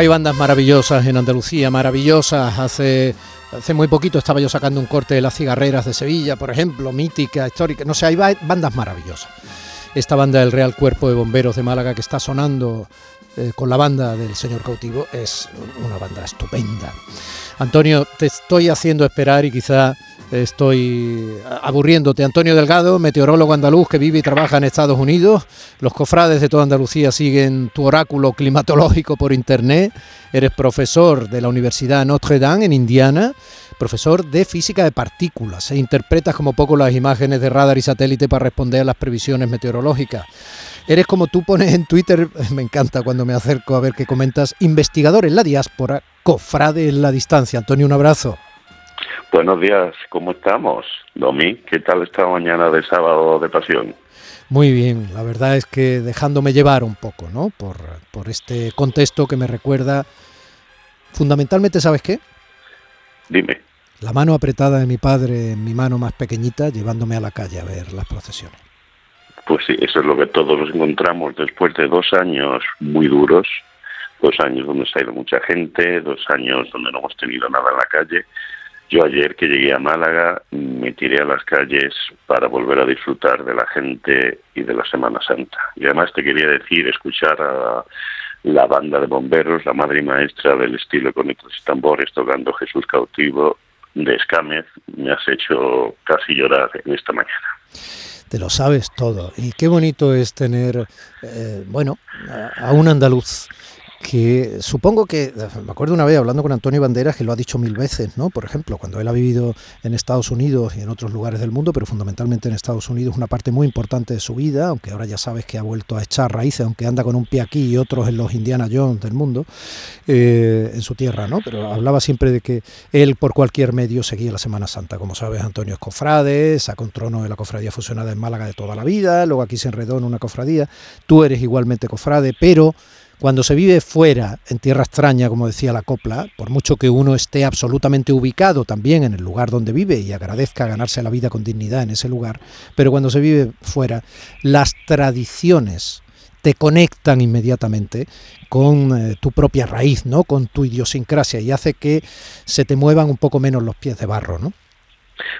Hay bandas maravillosas en Andalucía, maravillosas. Hace, hace muy poquito estaba yo sacando un corte de las cigarreras de Sevilla, por ejemplo, mítica, histórica. No sé, hay bandas maravillosas. Esta banda del Real Cuerpo de Bomberos de Málaga que está sonando eh, con la banda del Señor Cautivo es una banda estupenda. Antonio, te estoy haciendo esperar y quizá Estoy aburriéndote. Antonio Delgado, meteorólogo andaluz que vive y trabaja en Estados Unidos. Los cofrades de toda Andalucía siguen tu oráculo climatológico por internet. Eres profesor de la Universidad Notre Dame en Indiana, profesor de física de partículas e interpretas como poco las imágenes de radar y satélite para responder a las previsiones meteorológicas. Eres como tú pones en Twitter, me encanta cuando me acerco a ver qué comentas, investigador en la diáspora, cofrade en la distancia. Antonio, un abrazo. Buenos días, ¿cómo estamos? Domi, ¿qué tal esta mañana de sábado de pasión? Muy bien, la verdad es que dejándome llevar un poco, ¿no? Por, por este contexto que me recuerda, fundamentalmente, ¿sabes qué? Dime. La mano apretada de mi padre en mi mano más pequeñita, llevándome a la calle a ver las procesiones. Pues sí, eso es lo que todos nos encontramos después de dos años muy duros, dos años donde se ha ido mucha gente, dos años donde no hemos tenido nada en la calle yo ayer que llegué a Málaga me tiré a las calles para volver a disfrutar de la gente y de la Semana Santa. Y además te quería decir, escuchar a la banda de bomberos, la madre y maestra del estilo con estos tambores tocando Jesús cautivo de Escámez, me has hecho casi llorar en esta mañana. Te lo sabes todo. Y qué bonito es tener, eh, bueno, a un andaluz que supongo que, me acuerdo una vez hablando con Antonio Banderas, que lo ha dicho mil veces, ¿no? Por ejemplo, cuando él ha vivido en Estados Unidos y en otros lugares del mundo, pero fundamentalmente en Estados Unidos, una parte muy importante de su vida, aunque ahora ya sabes que ha vuelto a echar raíces, aunque anda con un pie aquí y otros en los Indiana Jones del mundo, eh, en su tierra, ¿no? Pero hablaba siempre de que él por cualquier medio seguía la Semana Santa. Como sabes, Antonio es cofrade, sacó un trono de la cofradía fusionada en Málaga de toda la vida, luego aquí se enredó en una cofradía, tú eres igualmente cofrade, pero cuando se vive fuera, en tierra extraña, como decía la copla, por mucho que uno esté absolutamente ubicado también en el lugar donde vive y agradezca ganarse la vida con dignidad en ese lugar, pero cuando se vive fuera, las tradiciones te conectan inmediatamente con eh, tu propia raíz, ¿no? Con tu idiosincrasia y hace que se te muevan un poco menos los pies de barro, ¿no?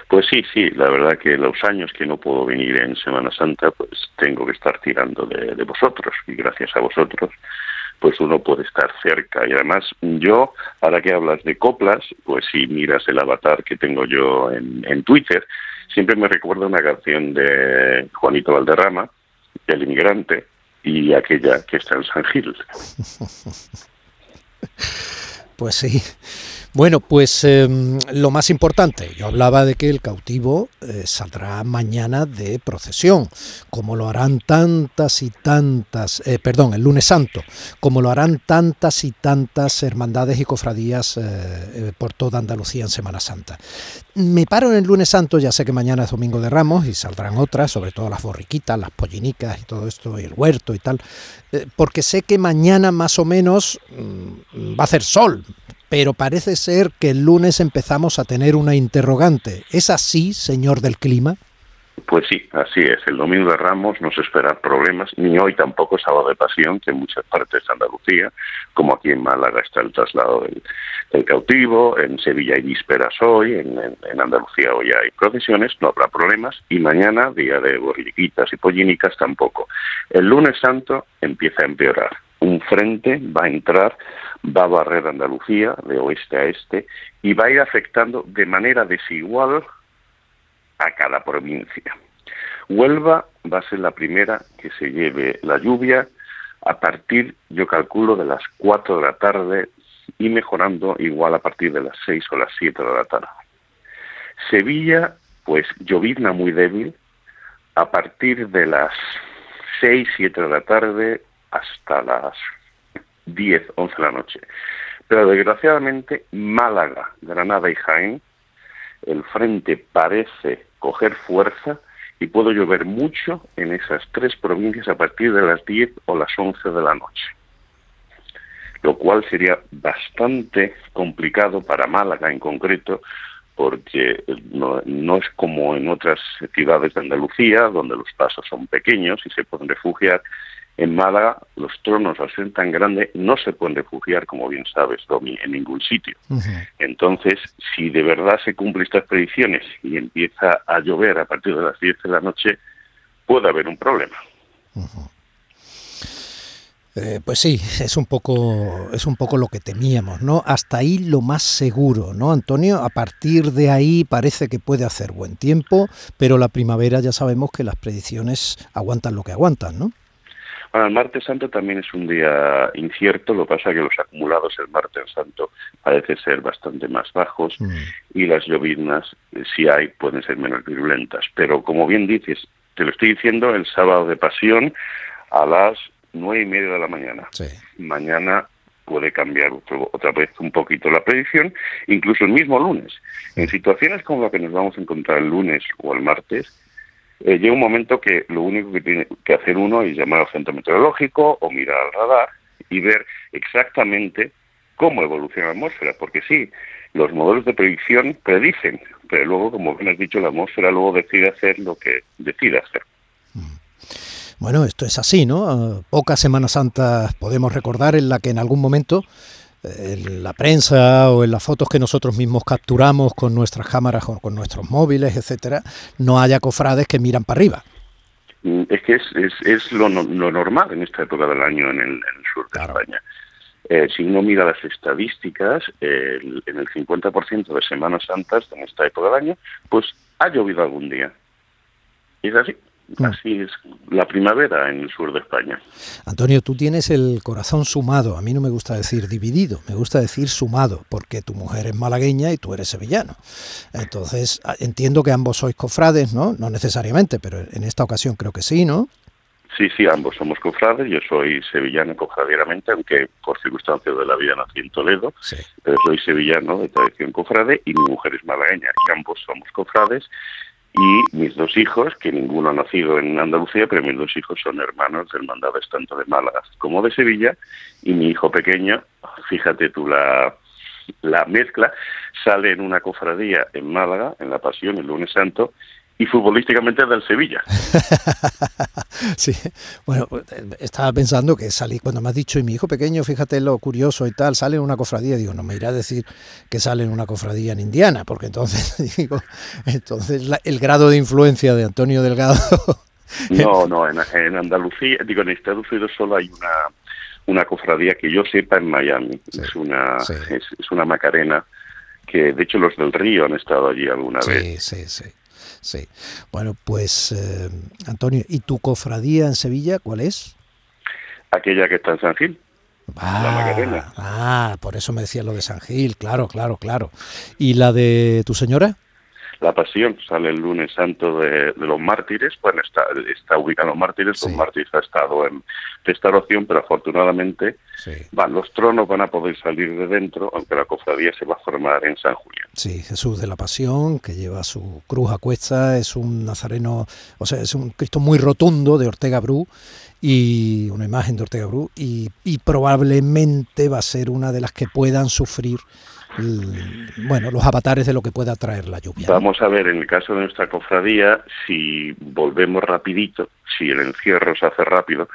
Pues sí, sí, la verdad que los años que no puedo venir en Semana Santa, pues tengo que estar tirando de vosotros y gracias a vosotros pues uno puede estar cerca. Y además yo, ahora que hablas de coplas, pues si miras el avatar que tengo yo en, en Twitter, siempre me recuerda una canción de Juanito Valderrama, El inmigrante, y aquella que está en San Gil. Pues sí. Bueno, pues em, lo más importante, yo hablaba de que el cautivo eh, saldrá mañana de procesión, como lo harán tantas y tantas, eh, perdón, el lunes santo, como lo harán tantas y tantas hermandades y cofradías eh, por toda Andalucía en Semana Santa. Me paro en el lunes santo, ya sé que mañana es domingo de Ramos y saldrán otras, sobre todo las borriquitas, las pollinicas y todo esto, y el huerto y tal, porque sé que mañana más o menos mm, va a hacer sol, pero parece ser que el lunes empezamos a tener una interrogante. ¿Es así, señor del clima? Pues sí, así es. El domingo de Ramos no se esperan problemas, ni hoy tampoco sábado de pasión, que en muchas partes de Andalucía, como aquí en Málaga está el traslado del, cautivo, en Sevilla hay vísperas hoy, en, Andalucía hoy hay procesiones, no habrá problemas, y mañana, día de borriquitas y pollinicas, tampoco. El lunes santo empieza a empeorar. Un frente va a entrar va a barrer Andalucía de oeste a este y va a ir afectando de manera desigual a cada provincia. Huelva va a ser la primera que se lleve la lluvia a partir, yo calculo, de las 4 de la tarde y mejorando igual a partir de las 6 o las 7 de la tarde. Sevilla, pues llovizna muy débil a partir de las 6, 7 de la tarde hasta las 10, 11 de la noche. Pero desgraciadamente Málaga, Granada y Jaén, el frente parece coger fuerza y puede llover mucho en esas tres provincias a partir de las 10 o las 11 de la noche. Lo cual sería bastante complicado para Málaga en concreto, porque no, no, es como en otras ciudades de Andalucía, donde los pasos son pequeños y se pueden refugiar en Málaga los tronos, al ser tan grandes, no se pueden refugiar, como bien sabes, Domi, en ningún sitio. Entonces, si de verdad se cumplen estas predicciones y empieza a llover a partir de las 10 de la noche, puede haber un problema. Eh, pues sí, es un poco es un poco lo que temíamos, ¿no? Hasta ahí lo más seguro, ¿no, Antonio? A partir de ahí parece que puede hacer buen tiempo, pero la primavera ya sabemos que las predicciones aguantan lo que aguantan, ¿no? Bueno, el martes santo también es un día incierto, lo que pasa es que los acumulados el martes santo parece ser bastante más bajos mm. y las lloviznas, eh, si hay, pueden ser menos virulentas. Pero como bien dices, te lo estoy diciendo, el sábado de pasión a las nueve y media de la mañana. Mañana puede cambiar otra vez un poquito la predicción, incluso el mismo lunes. En situaciones como la que nos vamos a encontrar el lunes o el martes, eh, llega un momento que lo único que tiene que hacer uno es llamar al centro meteorológico o mirar al radar y ver exactamente cómo evoluciona la atmósfera, porque sí, los modelos de predicción predicen, pero luego, como bien has dicho, la atmósfera luego decide hacer lo que decide hacer. Bueno, esto es así, ¿no? Ah, pocas Semanas Santas podemos recordar en la que en algún momento en la prensa o en las fotos que nosotros mismos capturamos con nuestras cámaras o con nuestros móviles, etcétera, no haya cofrades que miran para arriba. Mm, es que es, es, lo, normal en esta época del año en el, sur de España. Eh, si uno mira las estadísticas, en el 50% de Semanas Santas en esta época del año, pues ha llovido algún día. Y es así. Mm. Así es la primavera en el sur de España. Antonio, tú tienes el corazón sumado. A mí no me gusta decir dividido, me gusta decir sumado, porque tu mujer es malagueña y tú eres sevillano. Entonces, entiendo que ambos sois cofrades, ¿no? No necesariamente, pero en esta ocasión creo que sí, ¿no? Sí, sí, ambos somos cofrades. Yo soy sevillano cofradieramente, aunque por circunstancias de la vida nací en Toledo. Pero soy sevillano de tradición cofrade y mi mujer es malagueña. Y ambos somos cofrades y mis dos hijos, que ninguno ha nacido en Andalucía, pero mis dos hijos son hermanos del hermandades tanto de Málaga como de Sevilla, y mi hijo pequeño, fíjate tú la, la mezcla, sale en una cofradía en Málaga, en la Pasión, el lunes santo, y futbolísticamente del Sevilla. sí, bueno, estaba pensando que salí, cuando me has dicho, y mi hijo pequeño, fíjate lo curioso y tal, sale en una cofradía, digo, no me irá a decir que sale en una cofradía en Indiana, porque entonces, digo, entonces el grado de influencia de Antonio Delgado... no, no, en, Andalucía, digo, en Estados Unidos solo hay una, una cofradía que yo sepa en Miami, es, una, es, es, una Macarena que de hecho los del Río han estado allí alguna vez. Sí, sí, sí. Sí. Bueno, pues eh, Antonio, ¿y tu cofradía en Sevilla cuál es? Aquella que está en San Gil. Ah, ah, por eso me decía lo de San Gil, claro, claro, claro. ¿Y la de tu señora? La Pasión sale el lunes santo de, los mártires, bueno, está, está ubicado en los mártires, los mártires ha estado en restauración, pero afortunadamente van, los tronos van a poder salir de dentro, aunque la cofradía se va a formar en San Julián. Sí, Jesús de la Pasión, que lleva su cruz a cuesta, es un nazareno, o sea, es un Cristo muy rotundo de Ortega Bru, y una imagen de Ortega Bru, y, y probablemente va a ser una de las que puedan sufrir bueno, los avatares de lo que pueda traer la lluvia. Vamos a ver, en el caso de nuestra cofradía, si volvemos rapidito, si el encierro se hace rápido,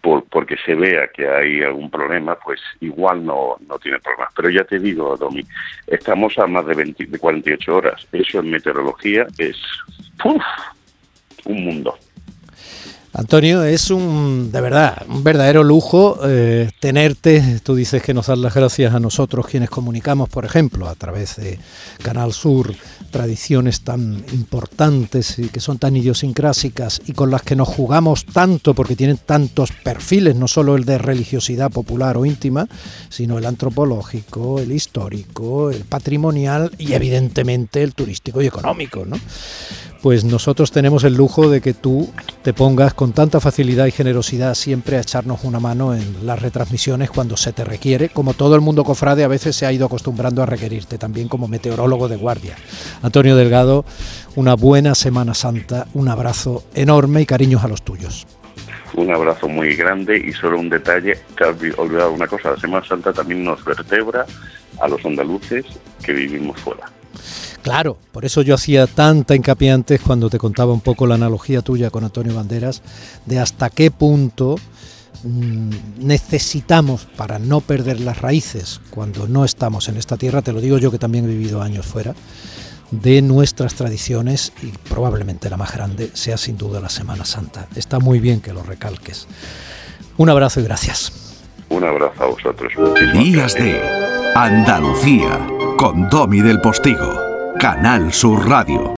por, porque se vea que hay algún problema, pues igual no, no tiene problemas. Pero ya te digo, Domi, estamos a más de, 20, de 48 horas. Eso en meteorología es un mundo. Antonio, es un, de verdad, un verdadero lujo eh, tenerte. Tú dices que nos das las gracias a nosotros quienes comunicamos, por ejemplo, a través de Canal Sur, tradiciones tan importantes y que son tan idiosincrásicas y con las que nos jugamos tanto porque tienen tantos perfiles, no solo el de religiosidad popular o íntima, sino el antropológico, el histórico, el patrimonial y evidentemente el turístico y económico, ¿no? Pues nosotros tenemos el lujo de que tú te pongas con tanta facilidad y generosidad siempre a echarnos una mano en las retransmisiones cuando se te requiere, como todo el mundo cofrade a veces se ha ido acostumbrando a requerirte también como meteorólogo de guardia. Antonio Delgado, una buena Semana Santa, un abrazo enorme y cariños a los tuyos. Un abrazo muy grande y solo un detalle, te has olvidado una cosa, la Semana Santa también nos vertebra a los andaluces que vivimos fuera. Claro, por eso yo hacía tanta hincapié antes cuando te contaba un poco la analogía tuya con Antonio Banderas, de hasta qué punto mm, necesitamos para no perder las raíces cuando no estamos en esta tierra, te lo digo yo que también he vivido años fuera, de nuestras tradiciones y probablemente la más grande sea sin duda la Semana Santa. Está muy bien que lo recalques. Un abrazo y gracias. Un abrazo a vosotros. Días de Andalucía con Domi del Postigo. Canal Sur Radio.